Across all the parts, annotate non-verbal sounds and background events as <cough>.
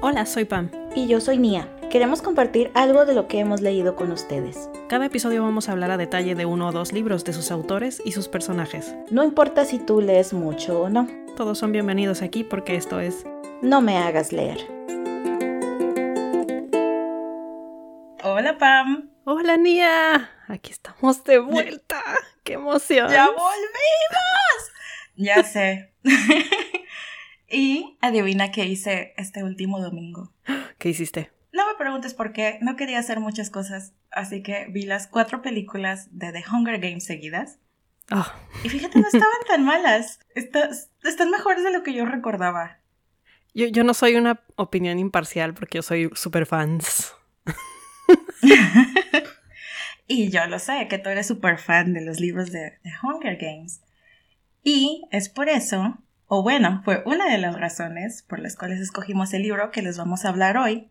Hola, soy Pam. Y yo soy Nia. Queremos compartir algo de lo que hemos leído con ustedes. Cada episodio vamos a hablar a detalle de uno o dos libros, de sus autores y sus personajes. No importa si tú lees mucho o no. Todos son bienvenidos aquí porque esto es... No me hagas leer. Hola Pam. Hola Nia. Aquí estamos de vuelta. ¡Qué emoción! ¡Ya volvimos! ya sé. <laughs> y adivina qué hice este último domingo. <gasps> ¿Qué hiciste? No me preguntes por qué, no quería hacer muchas cosas, así que vi las cuatro películas de The Hunger Games seguidas. Ah. Y fíjate, no estaban tan malas. están mejores de lo que yo recordaba. Yo, yo no soy una opinión imparcial porque yo soy super fans. <laughs> y yo lo sé, que tú eres súper fan de los libros de, The Hunger Games. Y es por eso, o bueno, fue una de las razones por las cuales escogimos el libro que les vamos a hablar hoy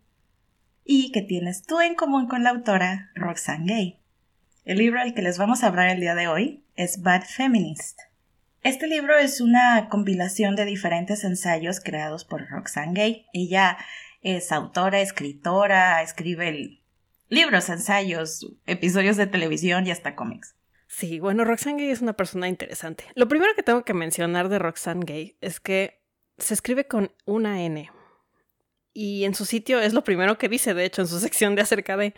y que tienes tú en común con la autora Roxane Gay. El libro al que les vamos a hablar el día de hoy es Bad Feminist. Este libro es una compilación de diferentes ensayos creados por Roxane Gay. Ella es autora, escritora, escribe libros, ensayos, episodios de televisión y hasta cómics. Sí, bueno, Roxane Gay es una persona interesante. Lo primero que tengo que mencionar de Roxane Gay es que se escribe con una N. Y en su sitio es lo primero que dice, de hecho, en su <laughs> sección de acerca de...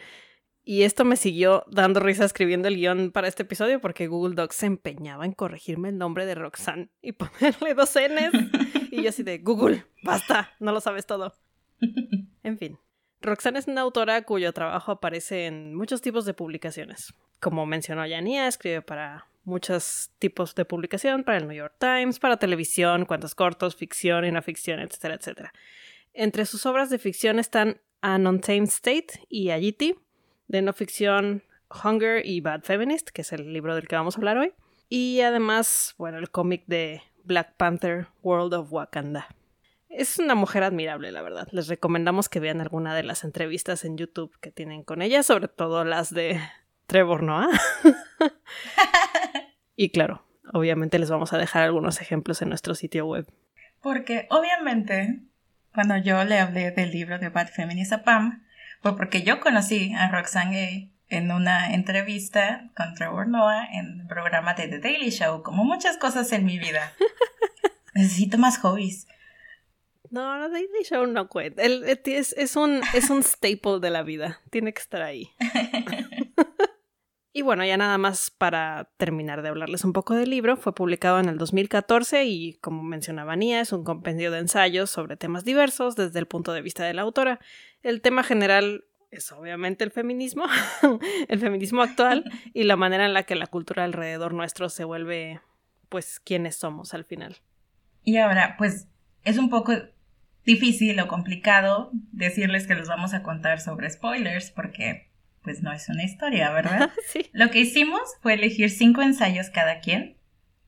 Y esto me siguió dando risa escribiendo el guion para este episodio porque Google Docs se empeñaba en corregirme el nombre de Roxanne y <laughs> ponerle dos Ns. Y yo así de, Google, basta, no lo sabes todo. <laughs> En fin, Roxanne es una autora cuyo trabajo aparece en muchos tipos de publicaciones. Como mencionó Yanía, escribe para muchos tipos de publicación, para el New York Times, para televisión, cuentos cortos, ficción y no ficción, etcétera, etcétera. Entre sus obras de ficción están An Untamed State y Agiti, de no ficción Hunger y Bad Feminist, que es el libro del que vamos a hablar hoy, y además, bueno, el cómic de Black Panther World of Wakanda. Es una mujer admirable, la verdad. Les recomendamos que vean alguna de las entrevistas en YouTube que tienen con ella, sobre todo las de Trevor Noah. <laughs> y claro, obviamente les vamos a dejar algunos ejemplos en nuestro sitio web. Porque obviamente, cuando yo le hablé del libro de Bad Feminist a Pam, fue porque yo conocí a Roxane Gay en una entrevista con Trevor Noah en el programa de The Daily Show, como muchas cosas en mi vida. <laughs> Necesito más hobbies. No, no, Daily Show no cuenta. es, es, un, es un staple de la vida. Tiene que estar ahí. <laughs> y bueno, ya nada más para terminar de hablarles un poco del libro. Fue publicado en el 2014 y, como mencionaba Nia, es un compendio de ensayos sobre temas diversos desde el punto de vista de la autora. El tema general es obviamente el feminismo, <laughs> el feminismo actual <laughs> y la manera en la que la cultura alrededor nuestro se vuelve, pues, quienes somos al final. Y ahora, pues, es un poco difícil o complicado decirles que les vamos a contar sobre spoilers porque pues no es una historia, ¿verdad? <laughs> sí. Lo que hicimos fue elegir cinco ensayos cada quien,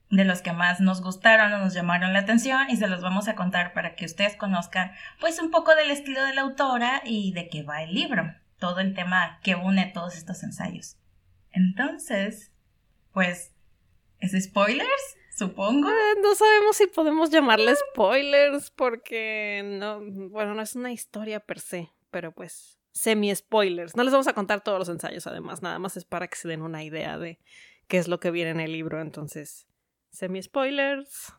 de los que más nos gustaron o nos llamaron la atención y se los vamos a contar para que ustedes conozcan pues un poco del estilo de la autora y de qué va el libro, todo el tema que une todos estos ensayos. Entonces, pues, ¿es spoilers? supongo. Eh, no sabemos si podemos llamarle spoilers porque no, bueno, no es una historia per se, pero pues semi-spoilers. No les vamos a contar todos los ensayos, además, nada más es para que se den una idea de qué es lo que viene en el libro, entonces, semi-spoilers.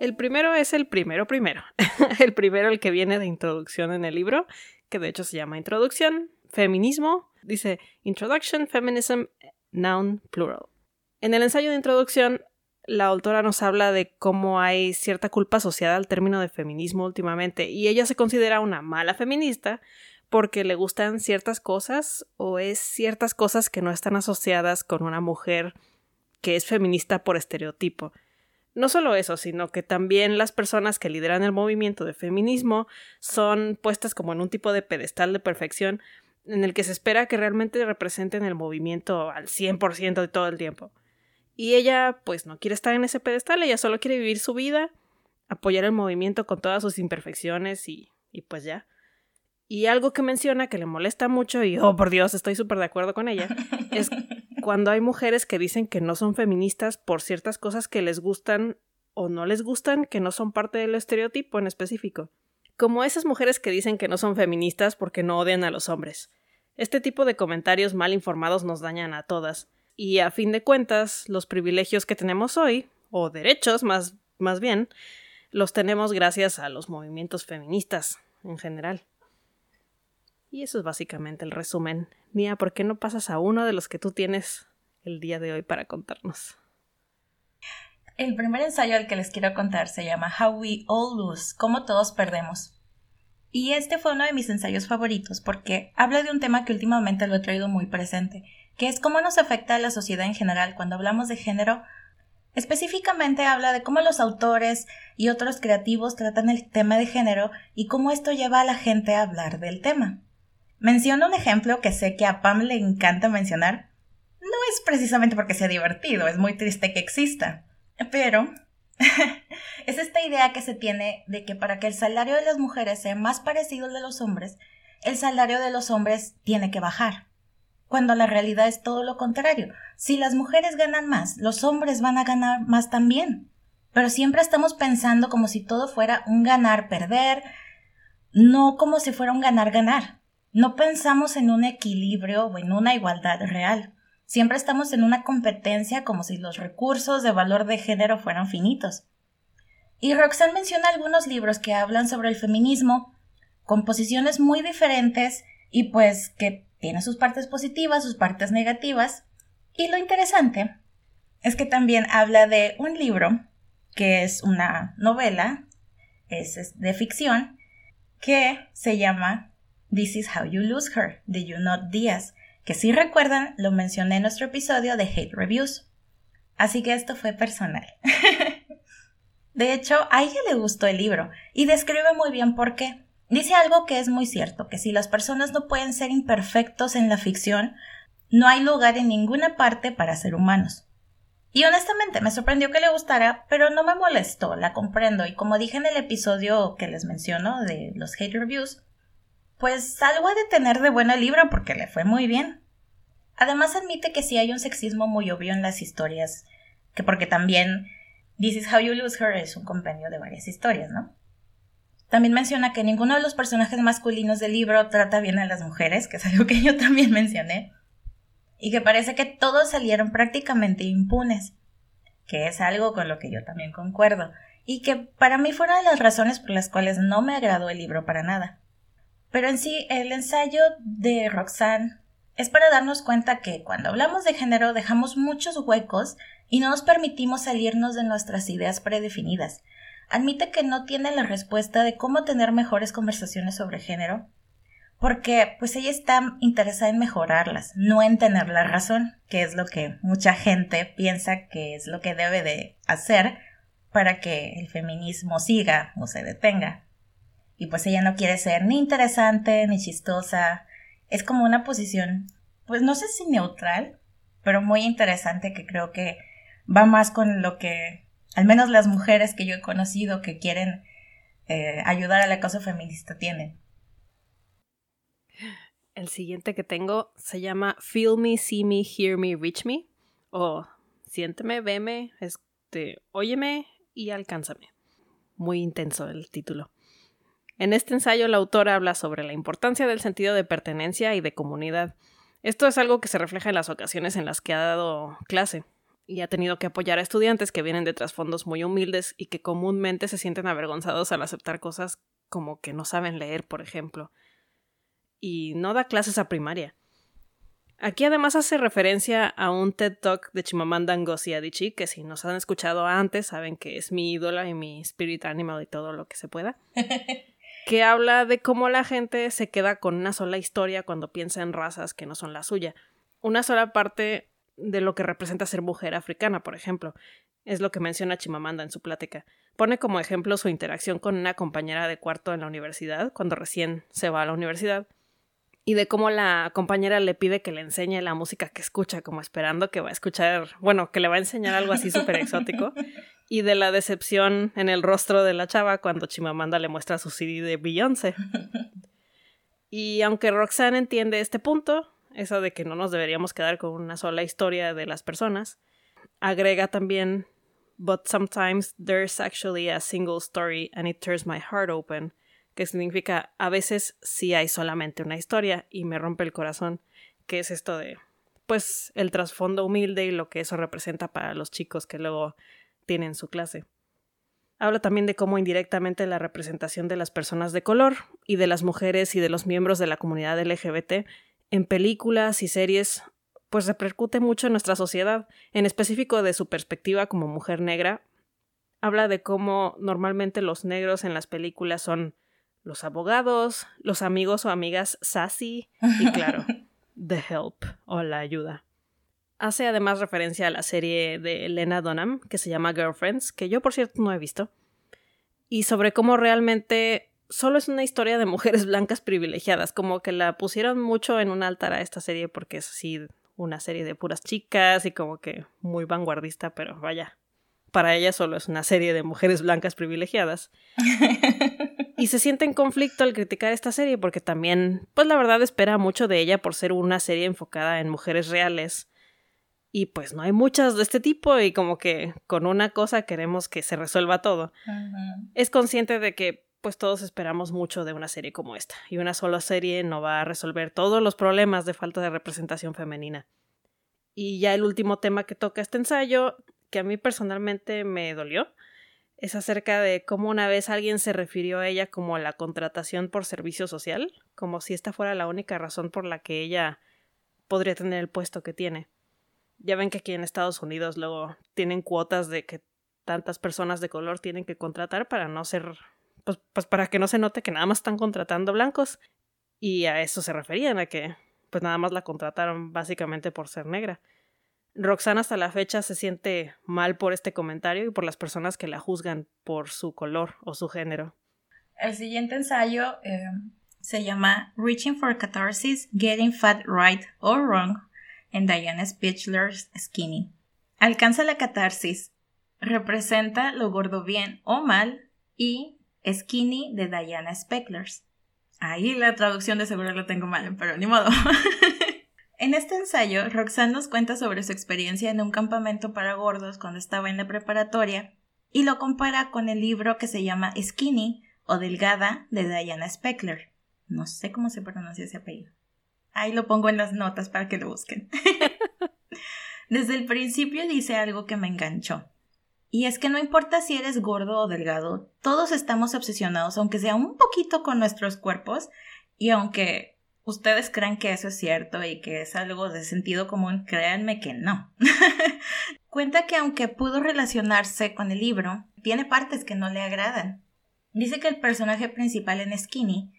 El primero es el primero primero. <laughs> el primero, el que viene de introducción en el libro, que de hecho se llama Introducción, Feminismo. Dice Introduction, Feminism, Noun, Plural. En el ensayo de introducción, la autora nos habla de cómo hay cierta culpa asociada al término de feminismo últimamente y ella se considera una mala feminista porque le gustan ciertas cosas o es ciertas cosas que no están asociadas con una mujer que es feminista por estereotipo. No solo eso, sino que también las personas que lideran el movimiento de feminismo son puestas como en un tipo de pedestal de perfección en el que se espera que realmente representen el movimiento al 100% de todo el tiempo. Y ella, pues, no quiere estar en ese pedestal, ella solo quiere vivir su vida, apoyar el movimiento con todas sus imperfecciones y, y pues ya. Y algo que menciona que le molesta mucho, y oh por Dios, estoy súper de acuerdo con ella, es <laughs> cuando hay mujeres que dicen que no son feministas por ciertas cosas que les gustan o no les gustan que no son parte del estereotipo en específico. Como esas mujeres que dicen que no son feministas porque no odian a los hombres. Este tipo de comentarios mal informados nos dañan a todas. Y a fin de cuentas, los privilegios que tenemos hoy, o derechos más, más bien, los tenemos gracias a los movimientos feministas en general. Y eso es básicamente el resumen. Nia, ¿por qué no pasas a uno de los que tú tienes el día de hoy para contarnos? El primer ensayo al que les quiero contar se llama How We All Lose, cómo todos perdemos. Y este fue uno de mis ensayos favoritos porque habla de un tema que últimamente lo he traído muy presente, que es cómo nos afecta a la sociedad en general cuando hablamos de género. Específicamente habla de cómo los autores y otros creativos tratan el tema de género y cómo esto lleva a la gente a hablar del tema. Menciono un ejemplo que sé que a Pam le encanta mencionar. No es precisamente porque sea divertido, es muy triste que exista. Pero <laughs> es esta idea que se tiene de que para que el salario de las mujeres sea más parecido al de los hombres, el salario de los hombres tiene que bajar. Cuando la realidad es todo lo contrario. Si las mujeres ganan más, los hombres van a ganar más también. Pero siempre estamos pensando como si todo fuera un ganar-perder, no como si fuera un ganar-ganar. No pensamos en un equilibrio o en una igualdad real. Siempre estamos en una competencia como si los recursos de valor de género fueran finitos. Y Roxanne menciona algunos libros que hablan sobre el feminismo, con posiciones muy diferentes y pues que tiene sus partes positivas, sus partes negativas. Y lo interesante es que también habla de un libro que es una novela, es de ficción, que se llama This is How You Lose Her, de Junot Díaz, que si recuerdan lo mencioné en nuestro episodio de Hate Reviews. Así que esto fue personal. <laughs> de hecho, a ella le gustó el libro y describe muy bien por qué. Dice algo que es muy cierto, que si las personas no pueden ser imperfectos en la ficción, no hay lugar en ninguna parte para ser humanos. Y honestamente me sorprendió que le gustara, pero no me molestó, la comprendo, y como dije en el episodio que les menciono de los hate reviews, pues algo ha de tener de bueno el libro porque le fue muy bien. Además admite que sí hay un sexismo muy obvio en las historias, que porque también This is How You Lose Her es un compendio de varias historias, ¿no? También menciona que ninguno de los personajes masculinos del libro trata bien a las mujeres, que es algo que <laughs> yo también mencioné, y que parece que todos salieron prácticamente impunes, que es algo con lo que yo también concuerdo, y que para mí fueron de las razones por las cuales no me agradó el libro para nada. Pero en sí, el ensayo de Roxanne es para darnos cuenta que cuando hablamos de género dejamos muchos huecos y no nos permitimos salirnos de nuestras ideas predefinidas. Admite que no tiene la respuesta de cómo tener mejores conversaciones sobre género, porque pues ella está interesada en mejorarlas, no en tener la razón, que es lo que mucha gente piensa que es lo que debe de hacer para que el feminismo siga o se detenga. Y pues ella no quiere ser ni interesante ni chistosa. Es como una posición, pues no sé si neutral, pero muy interesante que creo que va más con lo que al menos las mujeres que yo he conocido que quieren eh, ayudar a la causa feminista tienen. El siguiente que tengo se llama Feel Me, See Me, Hear Me, Reach Me. O siénteme, veme, este, óyeme y alcánzame. Muy intenso el título. En este ensayo la autora habla sobre la importancia del sentido de pertenencia y de comunidad. Esto es algo que se refleja en las ocasiones en las que ha dado clase y ha tenido que apoyar a estudiantes que vienen de trasfondos muy humildes y que comúnmente se sienten avergonzados al aceptar cosas como que no saben leer, por ejemplo. Y no da clases a primaria. Aquí además hace referencia a un TED Talk de Chimamanda Ngozi Adichie, que si nos han escuchado antes saben que es mi ídola y mi spirit animal y todo lo que se pueda. <laughs> que habla de cómo la gente se queda con una sola historia cuando piensa en razas que no son la suya. Una sola parte de lo que representa ser mujer africana, por ejemplo. Es lo que menciona Chimamanda en su plática. Pone como ejemplo su interacción con una compañera de cuarto en la universidad, cuando recién se va a la universidad, y de cómo la compañera le pide que le enseñe la música que escucha, como esperando que va a escuchar, bueno, que le va a enseñar algo así súper exótico, y de la decepción en el rostro de la chava cuando Chimamanda le muestra su CD de Beyoncé. Y aunque Roxanne entiende este punto, eso de que no nos deberíamos quedar con una sola historia de las personas, agrega también but sometimes there's actually a single story and it tears my heart open, que significa a veces sí hay solamente una historia y me rompe el corazón, que es esto de pues el trasfondo humilde y lo que eso representa para los chicos que luego tienen su clase. Habla también de cómo indirectamente la representación de las personas de color y de las mujeres y de los miembros de la comunidad LGBT en películas y series pues repercute mucho en nuestra sociedad, en específico de su perspectiva como mujer negra. Habla de cómo normalmente los negros en las películas son los abogados, los amigos o amigas sassy y claro, <laughs> the help o la ayuda. Hace además referencia a la serie de Elena Dunham que se llama Girlfriends, que yo por cierto no he visto, y sobre cómo realmente solo es una historia de mujeres <laughs> blancas privilegiadas, como que la pusieron mucho en un altar a esta serie porque es así una serie de puras chicas y como que muy vanguardista, pero vaya, para ella solo es una serie de mujeres blancas privilegiadas. <laughs> y se siente en conflicto al criticar esta serie porque también, pues la verdad espera mucho de ella por ser una serie enfocada en mujeres reales. Y pues no hay muchas de este tipo y como que con una cosa queremos que se resuelva todo. Es consciente de que pues todos esperamos mucho de una serie como esta, y una sola serie no va a resolver todos los problemas de falta de representación femenina. Y ya el último tema que toca este ensayo, que a mí personalmente me dolió, es acerca de cómo una vez alguien se refirió a ella como la contratación por servicio social, como si esta fuera la única razón por la que ella podría tener el puesto que tiene. Ya ven que aquí en Estados Unidos luego tienen cuotas de que tantas personas de color tienen que contratar para no ser pues, pues para que no se note que nada más están contratando blancos. Y a eso se referían, a que pues nada más la contrataron básicamente por ser negra. Roxana hasta la fecha se siente mal por este comentario y por las personas que la juzgan por su color o su género. El siguiente ensayo eh, se llama Reaching for Catharsis, Getting Fat Right or Wrong en Diana Spichler's Skinny. Alcanza la catarsis, representa lo gordo bien o mal y Skinny de Diana Specklers. Ahí la traducción de seguro la tengo mal, pero ni modo. <laughs> en este ensayo, Roxanne nos cuenta sobre su experiencia en un campamento para gordos cuando estaba en la preparatoria y lo compara con el libro que se llama Skinny o Delgada de Diana Speckler. No sé cómo se pronuncia ese apellido. Ahí lo pongo en las notas para que lo busquen. <laughs> Desde el principio dice algo que me enganchó. Y es que no importa si eres gordo o delgado, todos estamos obsesionados, aunque sea un poquito con nuestros cuerpos, y aunque ustedes crean que eso es cierto y que es algo de sentido común, créanme que no. <laughs> Cuenta que aunque pudo relacionarse con el libro, tiene partes que no le agradan. Dice que el personaje principal en Skinny,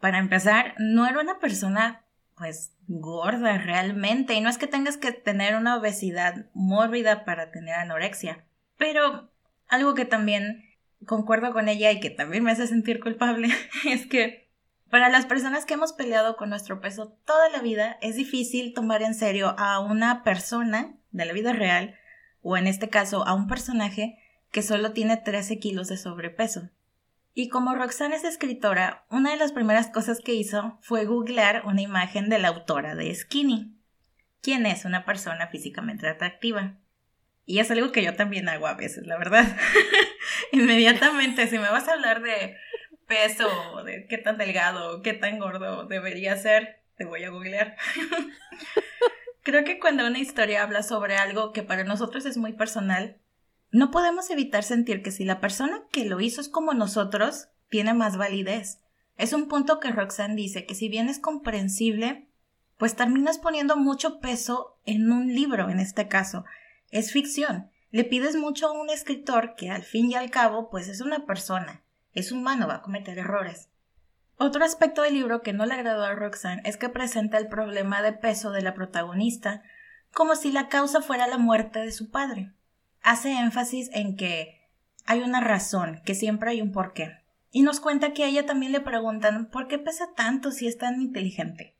para empezar, no era una persona pues gorda realmente, y no es que tengas que tener una obesidad mórbida para tener anorexia pero algo que también concuerdo con ella y que también me hace sentir culpable <laughs> es que para las personas que hemos peleado con nuestro peso toda la vida es difícil tomar en serio a una persona de la vida real o en este caso a un personaje que solo tiene 13 kilos de sobrepeso. Y como Roxanne es escritora, una de las primeras cosas que hizo fue googlear una imagen de la autora de Skinny, quien es una persona físicamente atractiva. Y es algo que yo también hago a veces, la verdad. <laughs> Inmediatamente, si me vas a hablar de peso, de qué tan delgado, qué tan gordo debería ser, te voy a googlear. <laughs> Creo que cuando una historia habla sobre algo que para nosotros es muy personal, no podemos evitar sentir que si la persona que lo hizo es como nosotros, tiene más validez. Es un punto que Roxanne dice que si bien es comprensible, pues terminas poniendo mucho peso en un libro en este caso, es ficción. Le pides mucho a un escritor que al fin y al cabo pues es una persona, es humano, va a cometer errores. Otro aspecto del libro que no le agradó a Roxanne es que presenta el problema de peso de la protagonista como si la causa fuera la muerte de su padre. Hace énfasis en que hay una razón, que siempre hay un porqué. Y nos cuenta que a ella también le preguntan ¿por qué pesa tanto si es tan inteligente?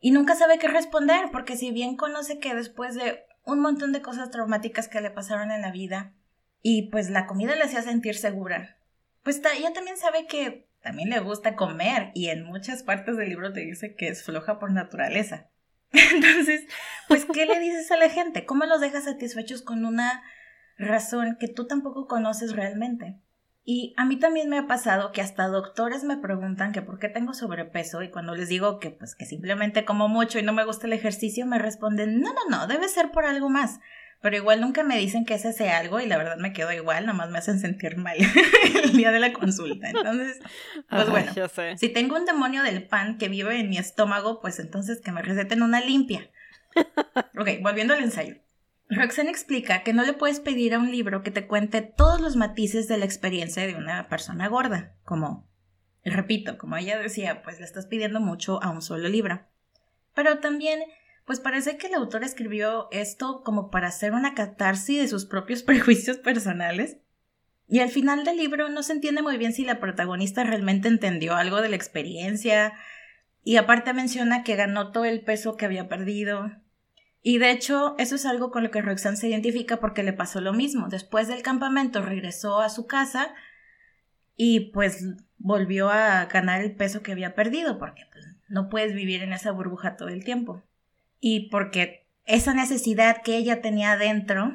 Y nunca sabe qué responder, porque si bien conoce que después de un montón de cosas traumáticas que le pasaron en la vida y pues la comida le hacía sentir segura. Pues ella también sabe que también le gusta comer y en muchas partes del libro te dice que es floja por naturaleza. <laughs> Entonces, pues, ¿qué le dices a la gente? ¿Cómo los dejas satisfechos con una razón que tú tampoco conoces realmente. Y a mí también me ha pasado que hasta doctores me preguntan que por qué tengo sobrepeso y cuando les digo que pues que simplemente como mucho y no me gusta el ejercicio me responden, "No, no, no, debe ser por algo más." Pero igual nunca me dicen que ese sea algo y la verdad me quedo igual, nomás me hacen sentir mal <laughs> el día de la consulta. Entonces, pues bueno, si tengo un demonio del pan que vive en mi estómago, pues entonces que me receten una limpia. Ok, volviendo al ensayo. Roxanne explica que no le puedes pedir a un libro que te cuente todos los matices de la experiencia de una persona gorda, como, repito, como ella decía, pues le estás pidiendo mucho a un solo libro. Pero también, pues parece que el autor escribió esto como para hacer una catarsis de sus propios <laughs> prejuicios personales. Y al final del libro no se entiende muy bien si la protagonista realmente entendió algo de la experiencia, y aparte menciona que ganó todo el peso que había perdido, y de hecho, eso es algo con lo que Roxanne se identifica porque le pasó lo mismo. Después del campamento regresó a su casa y pues volvió a ganar el peso que había perdido porque pues, no puedes vivir en esa burbuja todo el tiempo. Y porque esa necesidad que ella tenía adentro,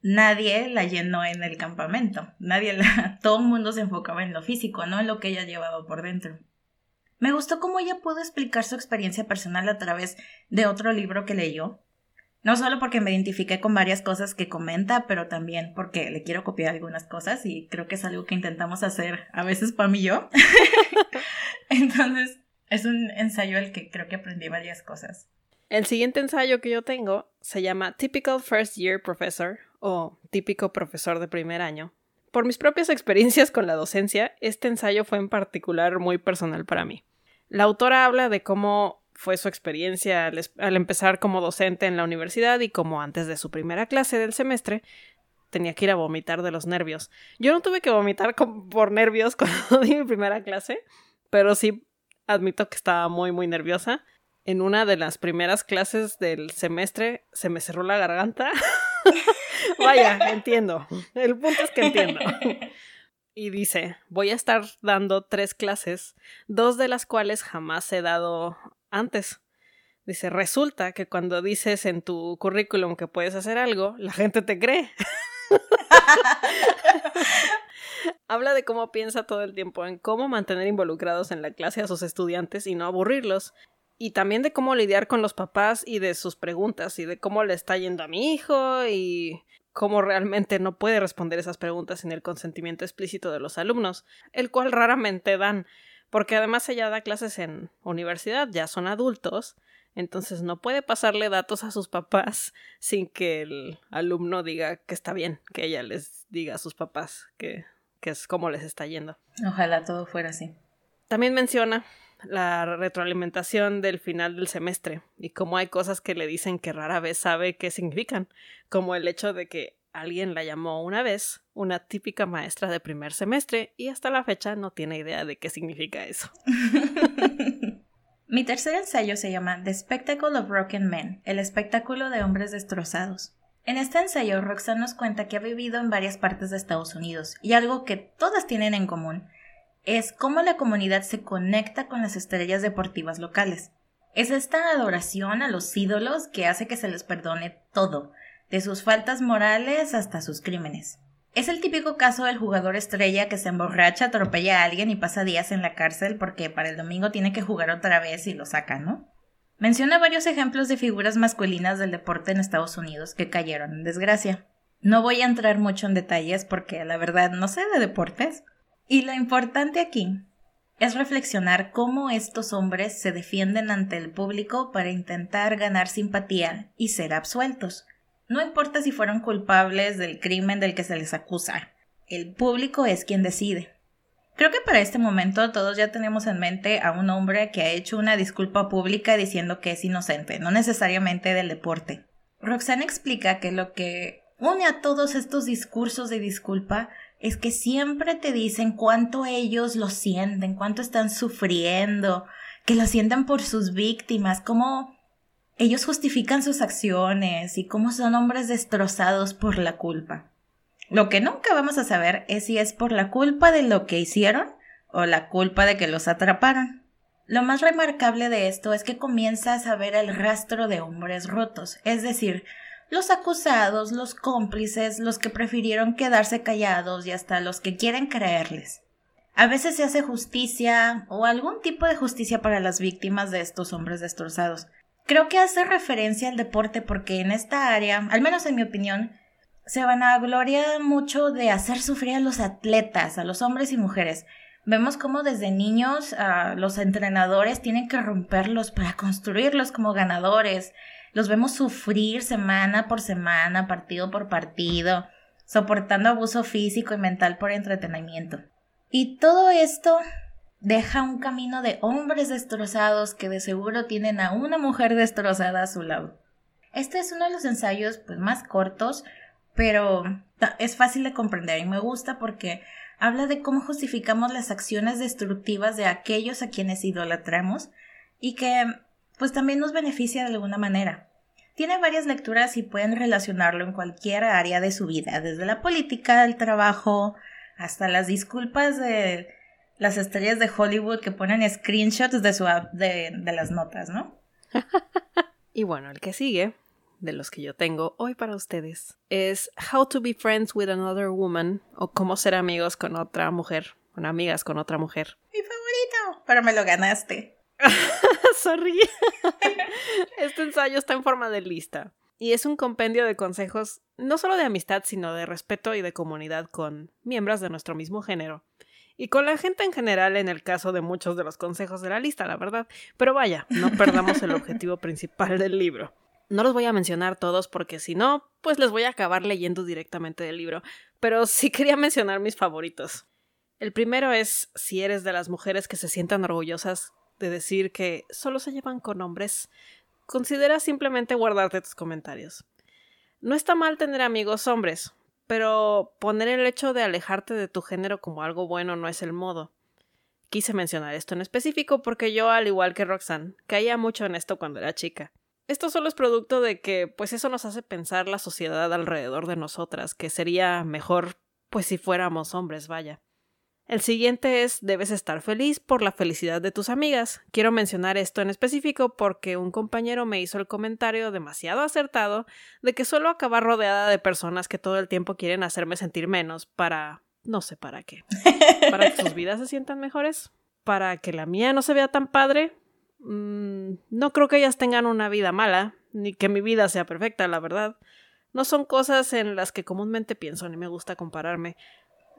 nadie la llenó en el campamento. Nadie la, <laughs> todo el mundo se enfocaba en lo físico, no en lo que ella llevaba por dentro. Me gustó cómo ella pudo explicar su experiencia personal a través de otro libro que leyó, no solo porque me identifiqué con varias cosas que comenta, pero también porque le quiero copiar algunas cosas y creo que es algo que intentamos hacer a veces para mí yo. <laughs> Entonces, es un ensayo al que creo que aprendí varias cosas. El siguiente ensayo que yo tengo se llama Typical First Year Professor o Típico Profesor de Primer Año. Por mis propias experiencias con la docencia, este ensayo fue en particular muy personal para mí. La autora habla de cómo fue su experiencia al, empezar como docente en la universidad y como antes de su primera clase del semestre tenía que ir a vomitar de los nervios. Yo no tuve que vomitar por nervios <laughs> cuando di mi primera clase, pero sí admito que estaba muy muy nerviosa. En una de las primeras clases del semestre se me cerró la garganta. <laughs> Vaya, entiendo. El punto es que entiendo. Y dice, voy a estar dando tres clases, dos de las cuales jamás he dado antes. Dice, resulta que cuando dices en tu currículum que puedes hacer algo, la gente te cree. <laughs> Habla de cómo piensa todo el tiempo en cómo mantener involucrados en la clase a sus estudiantes y no aburrirlos. Y también de cómo lidiar con los papás y de sus preguntas y de cómo le está yendo a mi hijo y cómo realmente no puede responder esas preguntas sin el consentimiento explícito de los alumnos, el cual raramente dan porque además ella da clases en universidad, ya son adultos, entonces no puede pasarle datos a sus papás <laughs> sin que el alumno diga que está bien, que ella les diga a sus papás que, que es como les está yendo. Ojalá todo fuera así. También menciona la retroalimentación del final del semestre y cómo hay cosas que le dicen que rara vez sabe qué significan, como el hecho de que Alguien la llamó una vez una típica maestra de primer semestre y hasta la fecha no tiene idea de qué significa eso. <laughs> Mi tercer ensayo se llama The Spectacle of Broken Men, el espectáculo de hombres destrozados. En este ensayo, Roxanne nos cuenta que ha vivido en varias partes de Estados Unidos y algo que todas tienen en común es cómo la comunidad se conecta con las estrellas deportivas locales. Es esta adoración a los ídolos que hace que se les perdone todo, de sus faltas morales hasta sus crímenes. Es el típico caso del jugador estrella que se emborracha, atropella a alguien y pasa días en la cárcel porque para el domingo tiene que jugar otra vez y lo saca, ¿no? Menciona varios ejemplos de figuras masculinas del deporte en Estados Unidos que cayeron en desgracia. No voy a entrar mucho en detalles porque la verdad no sé de deportes. Y lo importante aquí es reflexionar cómo estos hombres se defienden ante el público para intentar ganar simpatía y ser absueltos. No importa si fueron culpables del crimen del que se les acusa. El público es quien decide. Creo que para este momento todos ya tenemos en mente a un hombre que ha hecho una disculpa pública diciendo que es inocente, no necesariamente del deporte. Roxanne explica que lo que une a todos estos discursos de disculpa es que siempre te dicen cuánto ellos lo sienten, cuánto están sufriendo, que lo sienten por sus víctimas, cómo ellos justifican sus acciones y cómo son hombres destrozados por la culpa. Lo que nunca vamos a saber es si es por la culpa de lo que hicieron o la culpa de que los atraparon. Lo más remarcable de esto es que comienzas a ver el rastro de hombres rotos, es decir, los acusados, los cómplices, los que prefirieron quedarse callados y hasta los que quieren creerles. A veces se hace justicia o algún tipo de justicia para las víctimas de estos hombres destrozados. Creo que hace referencia al deporte porque en esta área, al menos en mi opinión, se van a gloria mucho de hacer sufrir a los atletas, a los hombres y mujeres. Vemos cómo desde niños ah, los entrenadores tienen que romperlos para construirlos como ganadores. Los vemos sufrir semana por semana, partido por partido, soportando abuso físico y mental por entretenimiento. Y todo esto deja un camino de hombres destrozados que de seguro tienen a una mujer destrozada a su lado. Este es uno de los ensayos pues, más cortos, pero es fácil de comprender y me gusta porque habla de cómo justificamos las acciones destructivas de aquellos a quienes idolatramos y que pues también nos beneficia de alguna manera. Tiene varias lecturas y pueden relacionarlo en cualquier área de su vida, desde la política, el trabajo, hasta las disculpas de las estrellas de Hollywood que ponen screenshots de, su, de, de las notas, ¿no? <laughs> y bueno, el que sigue de los que yo tengo hoy para ustedes es How to be friends with another woman o cómo ser amigos con otra mujer, con amigas con otra mujer. Mi favorito, pero me lo ganaste. <laughs> Sorry. <laughs> este ensayo está en forma de lista y es un compendio de consejos no solo de amistad, sino de respeto y de comunidad con miembros de nuestro mismo género. Y con la gente en general en el caso de muchos de los consejos de la lista, la verdad. Pero vaya, no <laughs> perdamos el objetivo principal del libro. No los voy a mencionar todos porque si no, pues les voy a acabar leyendo directamente del libro, pero sí quería mencionar mis favoritos. El primero es si eres de las mujeres que se sientan orgullosas de decir que solo se llevan con hombres, considera simplemente guardarte tus comentarios. No está mal tener amigos hombres, pero poner el hecho de alejarte de tu género como algo bueno no es el modo. Quise mencionar esto en específico porque yo, al igual que Roxanne, caía mucho en esto cuando era chica. Esto solo es producto de que, pues eso nos hace pensar la sociedad alrededor de nosotras, que sería mejor, pues si fuéramos hombres, vaya. El siguiente es debes estar feliz por la felicidad de tus amigas. Quiero mencionar esto en específico porque un compañero me hizo el comentario demasiado acertado de que suelo acabar rodeada de personas que todo el tiempo quieren hacerme sentir menos para... no sé para qué. Para que sus vidas se sientan mejores. Para que la mía no se vea tan padre. Mm, no creo que ellas tengan una vida mala, ni que mi vida sea perfecta, la verdad. No son cosas en las que comúnmente pienso, ni me gusta compararme.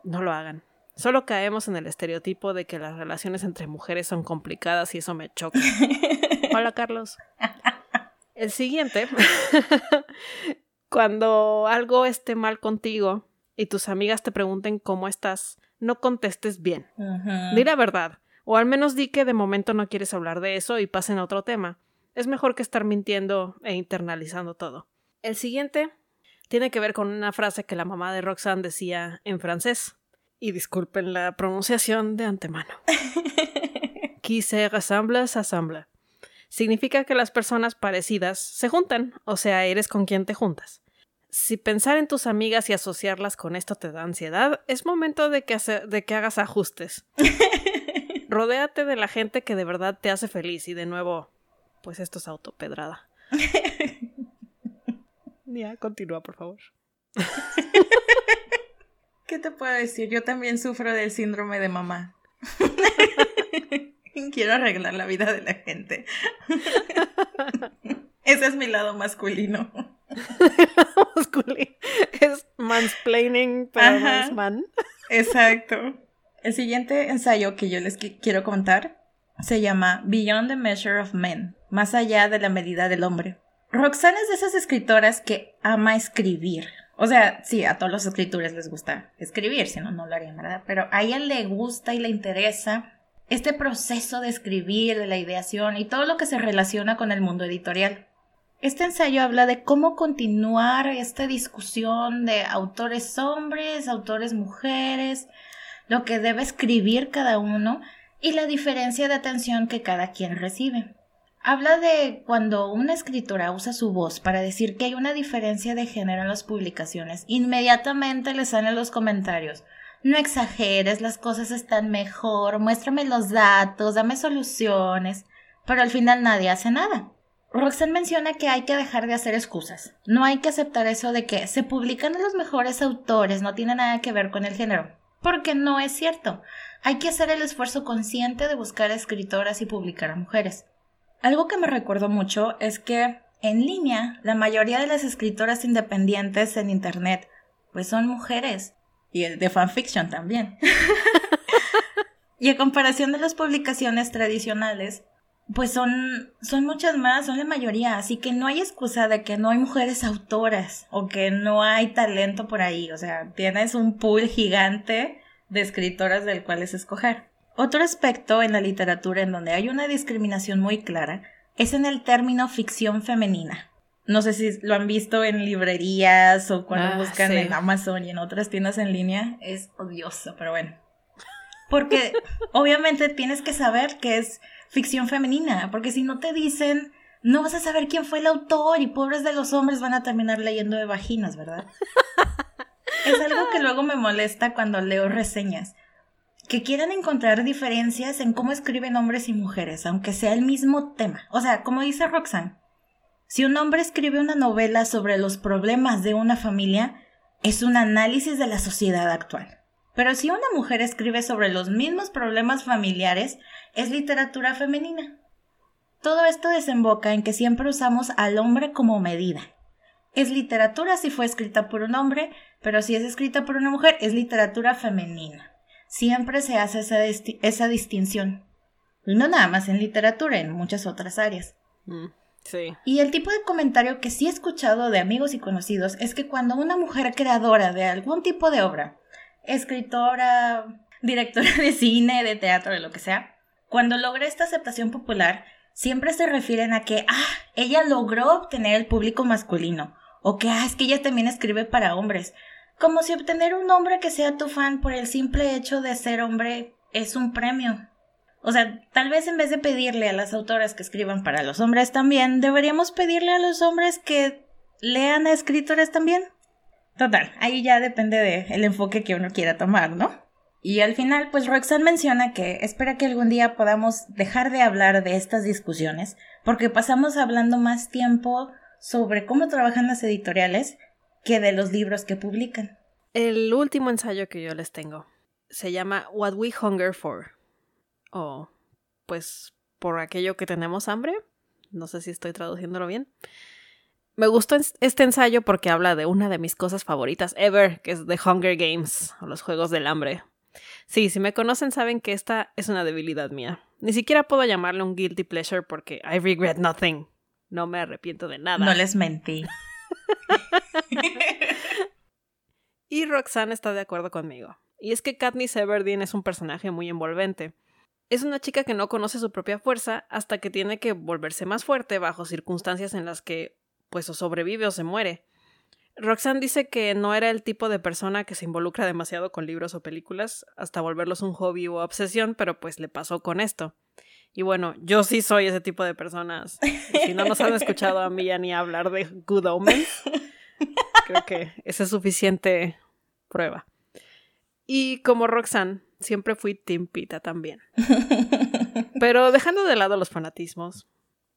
No lo hagan. Solo caemos en el estereotipo de que las relaciones entre mujeres son complicadas y eso me choca. <laughs> Hola, Carlos. El siguiente, <laughs> cuando algo esté mal contigo y tus amigas te pregunten cómo estás, no contestes bien. Di la verdad. O al menos di que de momento no quieres hablar de eso y pasen a otro tema. Es mejor que estar mintiendo e internalizando todo. El siguiente tiene que ver con una frase que la mamá de Roxanne decía en francés. Y disculpen la pronunciación de antemano. Qui se s'assemble. Significa que las personas parecidas se juntan, o sea, eres con quien te juntas. Si pensar en tus amigas y asociarlas con esto te da ansiedad, es momento de que, de que hagas ajustes. <laughs> rodéate de la gente que de verdad te hace feliz y de nuevo, pues esto es autopedrada. <laughs> ya, continúa, por favor. <laughs> ¿Qué te puedo decir? Yo también sufro del síndrome de mamá. <laughs> Quiero arreglar la vida de la gente. <laughs> Ese es mi lado masculino. <laughs> masculino. Es mansplaining, pero no es man. Exacto. El siguiente ensayo que yo les quiero contar se llama Beyond the Measure of Men, más allá de la medida del hombre. Roxanne es de esas escritoras que ama escribir. O sea, sí, a todos los escritores les gusta escribir, si no, no lo harían, ¿verdad? Pero a ella le gusta y le interesa este proceso de escribir, de la ideación y todo lo que se relaciona con el mundo editorial. Este ensayo habla de cómo continuar esta discusión de autores hombres, autores mujeres, lo que debe escribir cada uno y la diferencia de atención que cada quien recibe. Habla de cuando una escritora usa su voz para decir que hay una diferencia de género en las publicaciones, inmediatamente le salen los comentarios. No exageres, las cosas están mejor, muéstrame los datos, dame soluciones, pero al final nadie hace nada. Roxanne menciona que hay que dejar de hacer excusas. No hay que aceptar eso de que se publican los mejores autores, no tiene nada que ver con el género. Porque no es cierto. Hay que hacer el esfuerzo consciente de buscar escritoras y publicar a mujeres. Algo que me recuerdo mucho es que en línea la mayoría de las escritoras independientes en Internet pues son mujeres. Y de fanfiction también. <laughs> y a comparación de las publicaciones tradicionales, pues son, son muchas más, son la mayoría, así que no hay excusa de que no hay mujeres autoras o que no hay talento por ahí, o sea, tienes un pool gigante de escritoras del cual es escoger. Otro aspecto en la literatura en donde hay una discriminación muy clara es en el término ficción femenina. No sé si lo han visto en librerías o cuando Ah, buscan sí. en Amazon y en otras tiendas en línea. Es odioso, pero bueno. Porque <laughs> obviamente tienes que saber que es ficción femenina, porque si no te dicen, no vas a saber quién fue el autor y pobres de los hombres van a terminar leyendo de vaginas, ¿verdad? <laughs> es algo que luego me molesta cuando leo reseñas, que quieran encontrar diferencias en cómo escriben hombres y mujeres, aunque sea el mismo tema. O sea, como dice Roxanne, si un hombre escribe una novela sobre los problemas de una familia, es un análisis de la sociedad actual. Pero si una mujer escribe sobre los mismos problemas familiares, es literatura femenina. Todo esto desemboca en que siempre usamos al hombre como medida. Es literatura si fue escrita por un hombre, pero si es escrita por una mujer, es literatura femenina. Siempre se hace esa, disti- esa distinción. Y no nada más en literatura, en muchas otras áreas. Mm, sí. Y el tipo de comentario que sí he escuchado de amigos y conocidos es que cuando una mujer creadora de algún tipo de obra, escritora, directora de cine, de teatro, de lo que sea, cuando logra esta aceptación popular, siempre se refieren a que, ah, ella logró obtener el público masculino, o que, ah, es que ella también escribe para hombres, como si obtener un hombre que sea tu fan por el simple hecho de ser hombre es un premio. O sea, tal vez en vez de pedirle a las autoras que escriban para los hombres también, deberíamos pedirle a los hombres que lean a escritores también. Total, ahí ya depende del enfoque que uno quiera tomar, ¿no? Y al final, pues Roxanne menciona que espera que algún día podamos dejar de hablar de estas discusiones, porque pasamos hablando más tiempo sobre cómo trabajan las editoriales que de los libros que publican. El último ensayo que yo les tengo se llama What We Hunger For. O, pues, por aquello que tenemos hambre. No sé si estoy traduciéndolo bien. Me gustó es- este ensayo porque habla de una de mis cosas favoritas ever, que es The Hunger Games, o los Juegos del Hambre. Sí, si me conocen saben que esta es una debilidad mía. Ni siquiera puedo llamarle un guilty pleasure porque I regret nothing. No me arrepiento de nada. No les mentí. Y Roxanne está de acuerdo conmigo. Y es que Katniss Everdeen es un personaje muy envolvente. Es una chica que no conoce su propia fuerza hasta que tiene que volverse más fuerte bajo circunstancias en las que pues o sobrevive o se muere. Roxanne dice que no era el tipo de persona que se involucra demasiado con libros o películas hasta volverlos un hobby o obsesión, pero pues le pasó con esto. Y bueno, yo sí soy ese tipo de personas. Si no nos han escuchado a mí y a ni hablar de Good Omens, creo que esa es suficiente prueba. Y como Roxanne, siempre fui Team Pita también. Pero dejando de lado los fanatismos,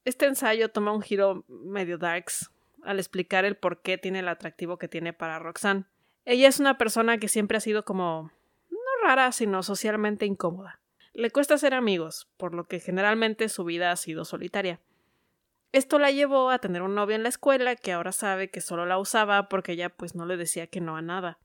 este ensayo toma un giro medio darks al explicar el por qué tiene el atractivo que tiene para Roxanne. Ella es una persona que siempre ha sido como no rara, sino socialmente incómoda. Le cuesta ser amigos, por lo que generalmente su vida ha sido solitaria. Esto la llevó a tener un novio en la escuela que ahora sabe que solo la usaba porque ella pues no le decía que no a nada.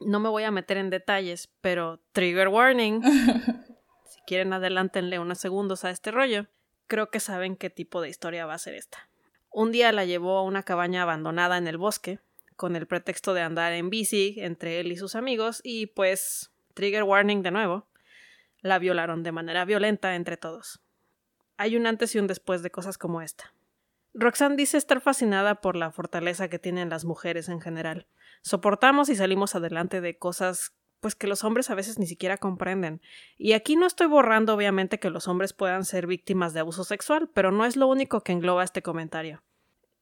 No me voy a meter en detalles, pero trigger warning. <laughs> si quieren adelántenle unos segundos a este rollo. Creo que saben qué tipo de historia va a ser esta. Un día la llevó a una cabaña abandonada en el bosque, con el pretexto de andar en bici entre él y sus amigos, y pues, trigger warning de nuevo, la violaron de manera violenta entre todos. Hay un antes y un después de cosas como esta. Roxanne dice estar fascinada por la fortaleza que tienen las mujeres en general. Soportamos y salimos adelante de cosas pues que los hombres a veces ni siquiera comprenden. Y aquí no estoy borrando obviamente que los hombres puedan ser víctimas de abuso sexual, pero no es lo único que engloba este comentario.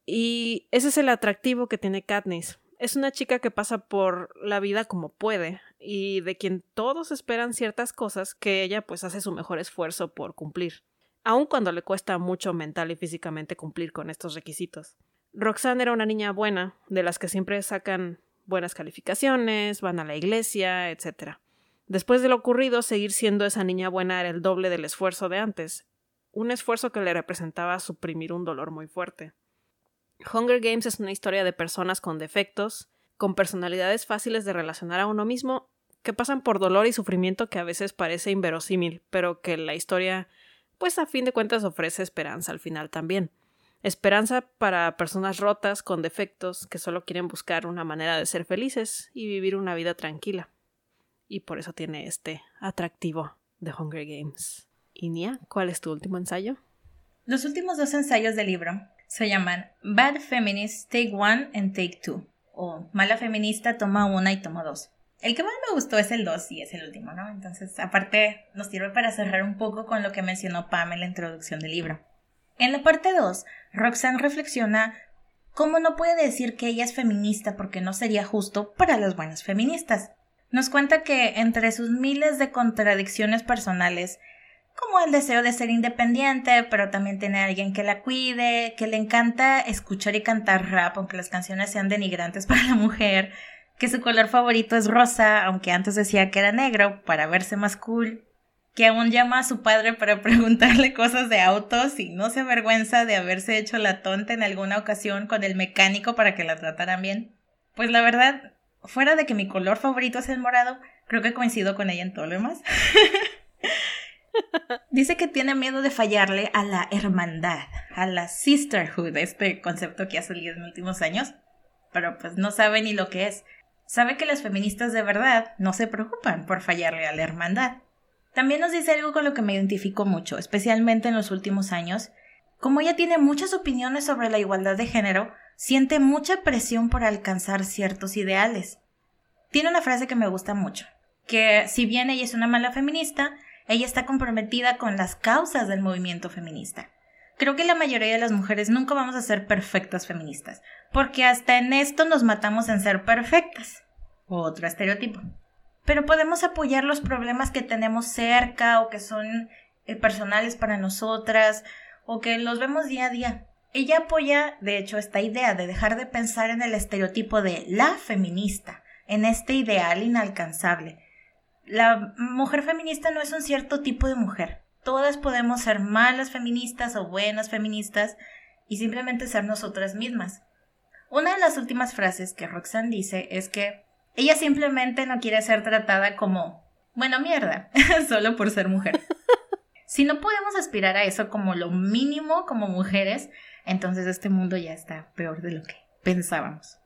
Y ese es el atractivo que tiene Katniss. Es una chica que pasa por la vida como puede y de quien todos esperan ciertas cosas que ella pues hace su mejor esfuerzo por cumplir. aun cuando le cuesta mucho mental y físicamente cumplir con estos requisitos. Roxanne era una niña buena, de las que siempre sacan buenas calificaciones, van a la iglesia, etc. Después de lo ocurrido, seguir siendo esa niña buena era el doble del esfuerzo de antes, un esfuerzo que le representaba suprimir un dolor muy fuerte. Hunger Games es una historia de personas con defectos, con personalidades fáciles de relacionar a uno mismo, que pasan por dolor y sufrimiento que a veces parece inverosímil, pero que la historia, pues a fin de cuentas ofrece esperanza al final también. Esperanza para personas rotas, con defectos, que solo quieren buscar una manera de ser felices y vivir una vida tranquila. Y por eso tiene este atractivo de Hunger Games. Y Nia, ¿cuál es tu último ensayo? Los últimos dos ensayos del libro se llaman Bad Feminist Take One and Take Two, o Mala Feminista Toma Una y Toma Dos. El que más me gustó es el 2 y es el último, ¿no? Entonces, aparte, nos sirve para cerrar un poco con lo que mencionó Pam en la introducción del libro. En la parte 2, Roxanne reflexiona cómo no puede decir que ella es feminista porque no sería justo para las buenas feministas. Nos cuenta que entre sus miles de contradicciones personales, como el deseo de ser independiente, pero también tener a alguien que la cuide, que le encanta escuchar y cantar rap, aunque las canciones sean denigrantes para la mujer, que su color favorito es rosa, aunque antes decía que era negro, para verse más cool, que aún llama a su padre para <laughs> preguntarle cosas de autos y no se avergüenza de haberse hecho la tonta en alguna ocasión con el mecánico para que la trataran bien. Pues la verdad, fuera de que mi color favorito es el morado, creo que coincido con ella en todo lo demás. <laughs> Dice que tiene miedo de fallarle a la hermandad, a la sisterhood, este concepto que ha salido en los últimos años, pero pues no sabe ni lo que es. Sabe que las feministas de verdad no se preocupan por fallarle a la hermandad. También nos dice algo con lo que me identifico mucho, especialmente en los últimos años. Como ella tiene muchas opiniones sobre la igualdad de género, siente mucha presión por alcanzar ciertos ideales. Tiene una frase que me gusta mucho, que si bien ella es una mala feminista, ella está comprometida con las causas del movimiento feminista. Creo que la mayoría de las mujeres nunca vamos a ser perfectas feministas, porque hasta en esto nos matamos en ser perfectas. Otro estereotipo. Pero podemos apoyar los problemas que tenemos cerca o que son eh, personales para nosotras o que los vemos día a día. Ella apoya, de hecho, esta idea de dejar de pensar en el estereotipo de la feminista, en este ideal inalcanzable, la mujer feminista no es un cierto tipo de mujer. Todas podemos ser malas feministas o buenas feministas y simplemente ser nosotras mismas. Una de las últimas frases que Roxanne dice es que ella simplemente no quiere ser tratada como, bueno, mierda, <laughs> solo por ser mujer. <laughs> si no podemos aspirar a eso como lo mínimo como mujeres, entonces este mundo ya está peor de lo que pensábamos.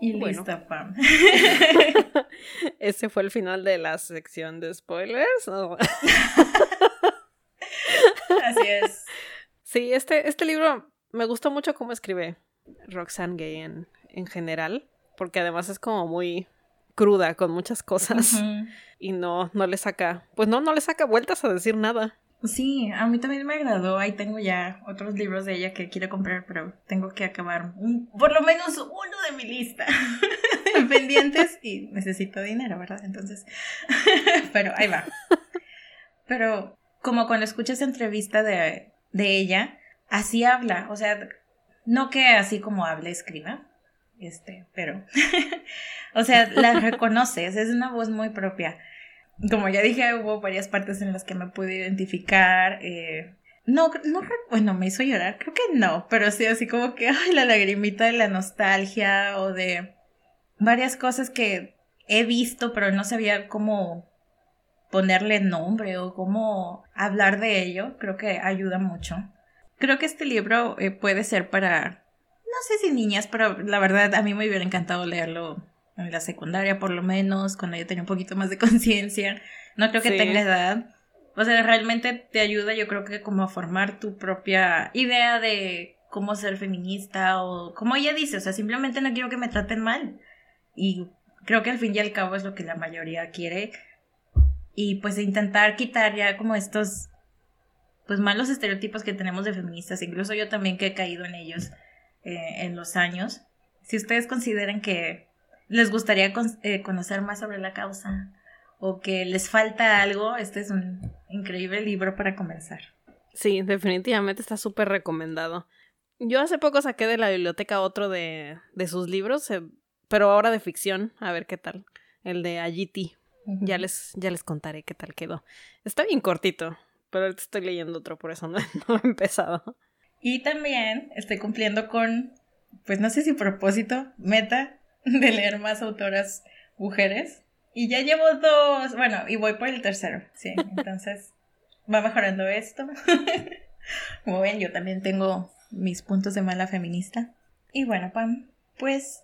Y listo, Pam. <laughs> <laughs> Ese fue el final de la sección de spoilers. Así es. <laughs> Sí, este, este libro me gustó mucho cómo escribe Roxanne Gay en, en general, porque además es como muy cruda con muchas cosas y no, no le saca, pues no, no le saca vueltas a decir nada. Sí, a mí también me agradó. Ahí tengo ya otros libros de ella que quiero comprar, pero tengo que acabar por lo menos uno de mi lista <laughs> pendientes y necesito dinero, ¿verdad? Entonces, <laughs> pero ahí va. Pero como cuando escuchas entrevista de, de ella, así habla, o sea, no que así como habla, escriba, este, pero, <laughs> o sea, la reconoces, es una voz muy propia como ya dije, hubo varias partes en las que me pude identificar. Eh, no, no, bueno, me hizo llorar, creo que no, pero sí así como que, <laughs> ay, la lagrimita de la nostalgia o de varias cosas que he visto, pero no sabía cómo ponerle nombre o cómo hablar de ello, creo que ayuda mucho. Creo que este libro eh, puede ser para, no sé si niñas, pero la verdad a mí me hubiera encantado leerlo en la secundaria por lo menos, cuando yo tenía un poquito más de <laughs> conciencia. No creo que tenga edad. O sea, realmente te ayuda yo creo que como a formar tu propia idea de cómo ser feminista o como ella dice, o sea, simplemente no quiero que me traten mal. Y creo que al fin y al cabo es lo que la mayoría quiere. Y pues intentar quitar ya como estos pues malos estereotipos que tenemos de feministas, incluso yo también que he caído en ellos eh, en los años. Si ustedes consideran que les gustaría eh, conocer más sobre la causa o que les falta algo, este es un increíble libro para comenzar. Sí, definitivamente está súper recomendado. Yo hace poco saqué de la biblioteca otro de, de sus libros, eh, pero ahora de ficción, a ver qué tal. El de Agiti. Ya les, ya les contaré qué tal quedó. Está bien cortito, pero ahorita estoy leyendo otro, por eso <laughs> no, no he empezado. Y también estoy cumpliendo con, pues no sé si propósito, meta de leer más autoras mujeres. Y ya llevo dos, bueno, y voy por el tercero, sí. Entonces, va mejorando esto. <laughs> Como ven, yo también tengo mis puntos de mala feminista. Y bueno, Pam, pues,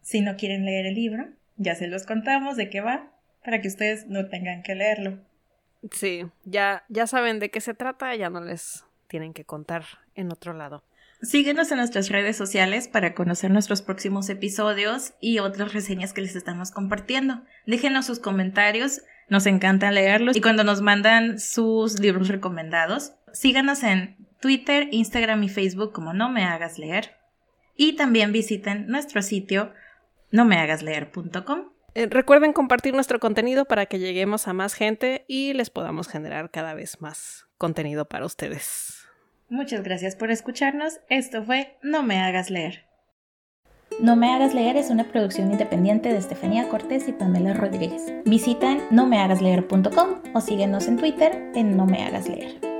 si no quieren leer el libro, ya se los contamos de qué va, para que ustedes no tengan que leerlo. Sí, ya, ya saben de qué se trata, ya no les tienen que contar en otro lado. Síguenos en nuestras redes sociales para conocer nuestros próximos episodios y otras reseñas que les estamos compartiendo. Déjenos sus comentarios, nos encanta leerlos y cuando nos mandan sus libros recomendados, síganos en Twitter, Instagram y Facebook como No Me Hagas Leer. Y también visiten nuestro sitio nomehagasleer.com. Eh, recuerden compartir nuestro contenido para que lleguemos a más gente y les podamos generar cada vez más contenido para ustedes. Muchas gracias por escucharnos. Esto fue No me hagas leer. No me hagas leer es una producción independiente de Estefanía Cortés y Pamela Rodríguez. Visita en nomehagasleer.com o síguenos en Twitter en No me hagas leer.